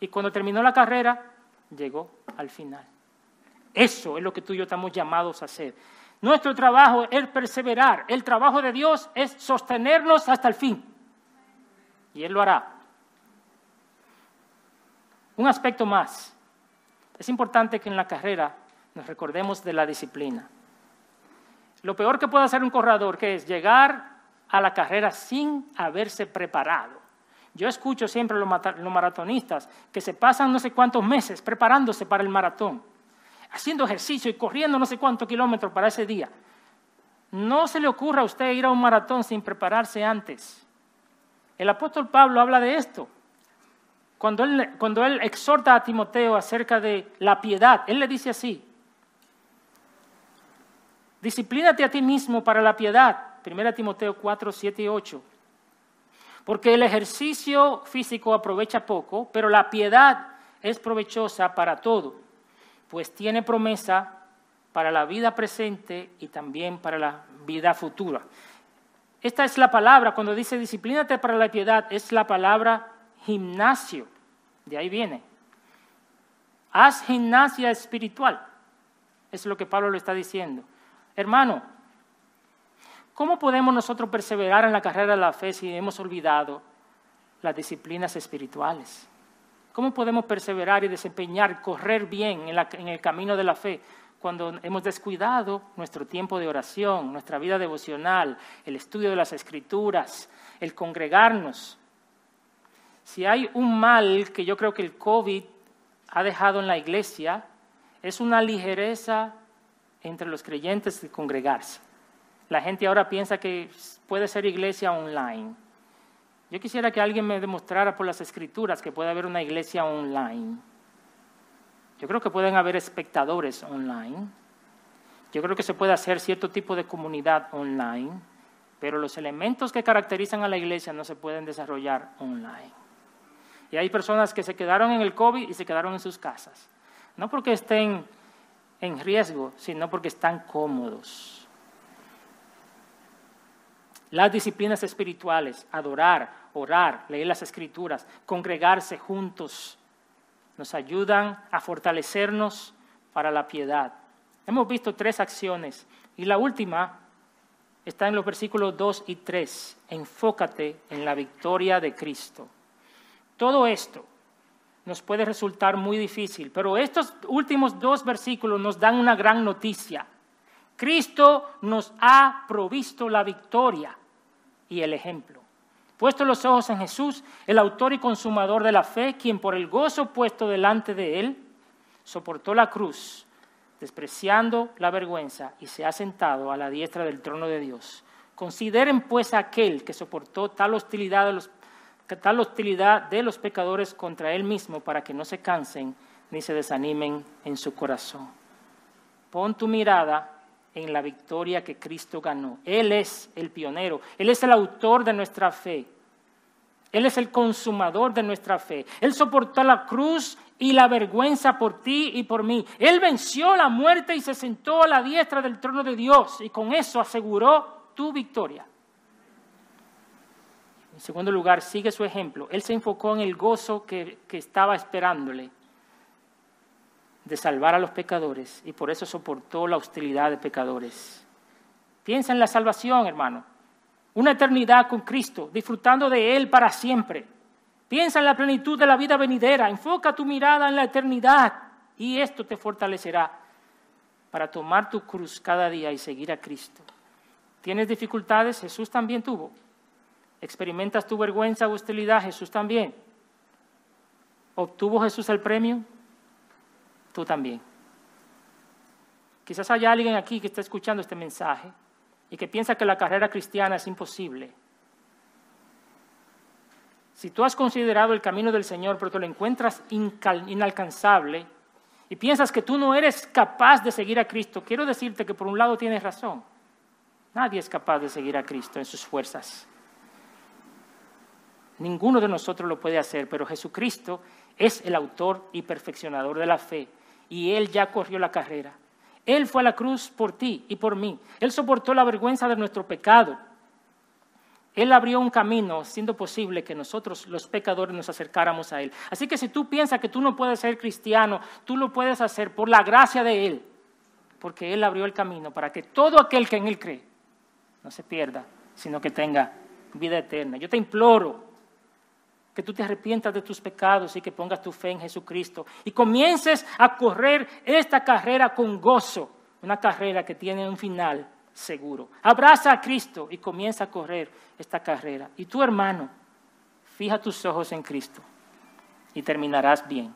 Y cuando terminó la carrera, llegó al final. Eso es lo que tú y yo estamos llamados a hacer. Nuestro trabajo es perseverar. El trabajo de Dios es sostenernos hasta el fin. Y Él lo hará. Un aspecto más. Es importante que en la carrera nos recordemos de la disciplina. Lo peor que puede hacer un corredor, es llegar a la carrera sin haberse preparado. Yo escucho siempre a los maratonistas que se pasan no sé cuántos meses preparándose para el maratón haciendo ejercicio y corriendo no sé cuántos kilómetros para ese día. No se le ocurra a usted ir a un maratón sin prepararse antes. El apóstol Pablo habla de esto. Cuando él, cuando él exhorta a Timoteo acerca de la piedad, él le dice así, disciplínate a ti mismo para la piedad. 1 Timoteo 4, 7 y 8. Porque el ejercicio físico aprovecha poco, pero la piedad es provechosa para todo pues tiene promesa para la vida presente y también para la vida futura. Esta es la palabra, cuando dice disciplínate para la piedad, es la palabra gimnasio. De ahí viene. Haz gimnasia espiritual. Es lo que Pablo lo está diciendo. Hermano, ¿cómo podemos nosotros perseverar en la carrera de la fe si hemos olvidado las disciplinas espirituales? ¿Cómo podemos perseverar y desempeñar, correr bien en, el camino de la fe cuando hemos descuidado nuestro tiempo de oración, nuestra vida devocional, el estudio de las escrituras, el congregarnos? Si hay un mal que yo creo que el COVID ha dejado en la iglesia, es una ligereza entre los creyentes de congregarse. La gente ahora piensa que puede ser iglesia online. Yo quisiera que alguien me demostrara por las escrituras que puede haber una iglesia online. Yo creo que pueden haber espectadores online. Yo creo que se puede hacer cierto tipo de comunidad online, pero los elementos que caracterizan a la iglesia no se pueden desarrollar online. Y hay personas que se quedaron en el COVID y se quedaron en sus casas. No porque estén en riesgo, sino porque están cómodos las disciplinas espirituales, adorar, orar, leer las escrituras, congregarse juntos, nos ayudan a fortalecernos para la piedad. Hemos visto tres acciones y la última está en los versículos 2 y 3. Enfócate en la victoria de Cristo. Todo esto nos puede resultar muy difícil, pero estos últimos dos versículos nos dan una gran noticia. Cristo nos ha provisto la victoria y el ejemplo. Puesto los ojos en Jesús, el autor y consumador de la fe, quien por el gozo puesto delante de él, soportó la cruz, despreciando la vergüenza, y se ha sentado a la diestra del trono de Dios. Consideren pues aquel que soportó tal hostilidad de los, tal hostilidad de los pecadores contra él mismo para que no se cansen ni se desanimen en su corazón. Pon tu mirada en la victoria que Cristo ganó. Él es el pionero, Él es el autor de nuestra fe, Él es el consumador de nuestra fe. Él soportó la cruz y la vergüenza por ti y por mí. Él venció la muerte y se sentó a la diestra del trono de Dios y con eso aseguró tu victoria. En segundo lugar, sigue su ejemplo. Él se enfocó en el gozo que, que estaba esperándole de salvar a los pecadores y por eso soportó la hostilidad de pecadores. Piensa en la salvación, hermano. Una eternidad con Cristo, disfrutando de Él para siempre. Piensa en la plenitud de la vida venidera. Enfoca tu mirada en la eternidad y esto te fortalecerá para tomar tu cruz cada día y seguir a Cristo. ¿Tienes dificultades? Jesús también tuvo. ¿Experimentas tu vergüenza hostilidad? Jesús también. ¿Obtuvo Jesús el premio? tú también. Quizás haya alguien aquí que está escuchando este mensaje y que piensa que la carrera cristiana es imposible. Si tú has considerado el camino del Señor, pero te lo encuentras inalcanzable y piensas que tú no eres capaz de seguir a Cristo, quiero decirte que por un lado tienes razón. Nadie es capaz de seguir a Cristo en sus fuerzas. Ninguno de nosotros lo puede hacer, pero Jesucristo es el autor y perfeccionador de la fe y Él ya corrió la carrera. Él fue a la cruz por ti y por mí. Él soportó la vergüenza de nuestro pecado. Él abrió un camino, siendo posible que nosotros, los pecadores, nos acercáramos a Él. Así que si tú piensas que tú no puedes ser cristiano, tú lo puedes hacer por la gracia de Él, porque Él abrió el camino para que todo aquel que en Él cree no se pierda, sino que tenga vida eterna. Yo te imploro que tú te arrepientas de tus pecados y que pongas tu fe en Jesucristo y comiences a correr esta carrera con gozo, una carrera que tiene un final seguro. Abraza a Cristo y comienza a correr esta carrera. Y tu hermano, fija tus ojos en Cristo y terminarás bien.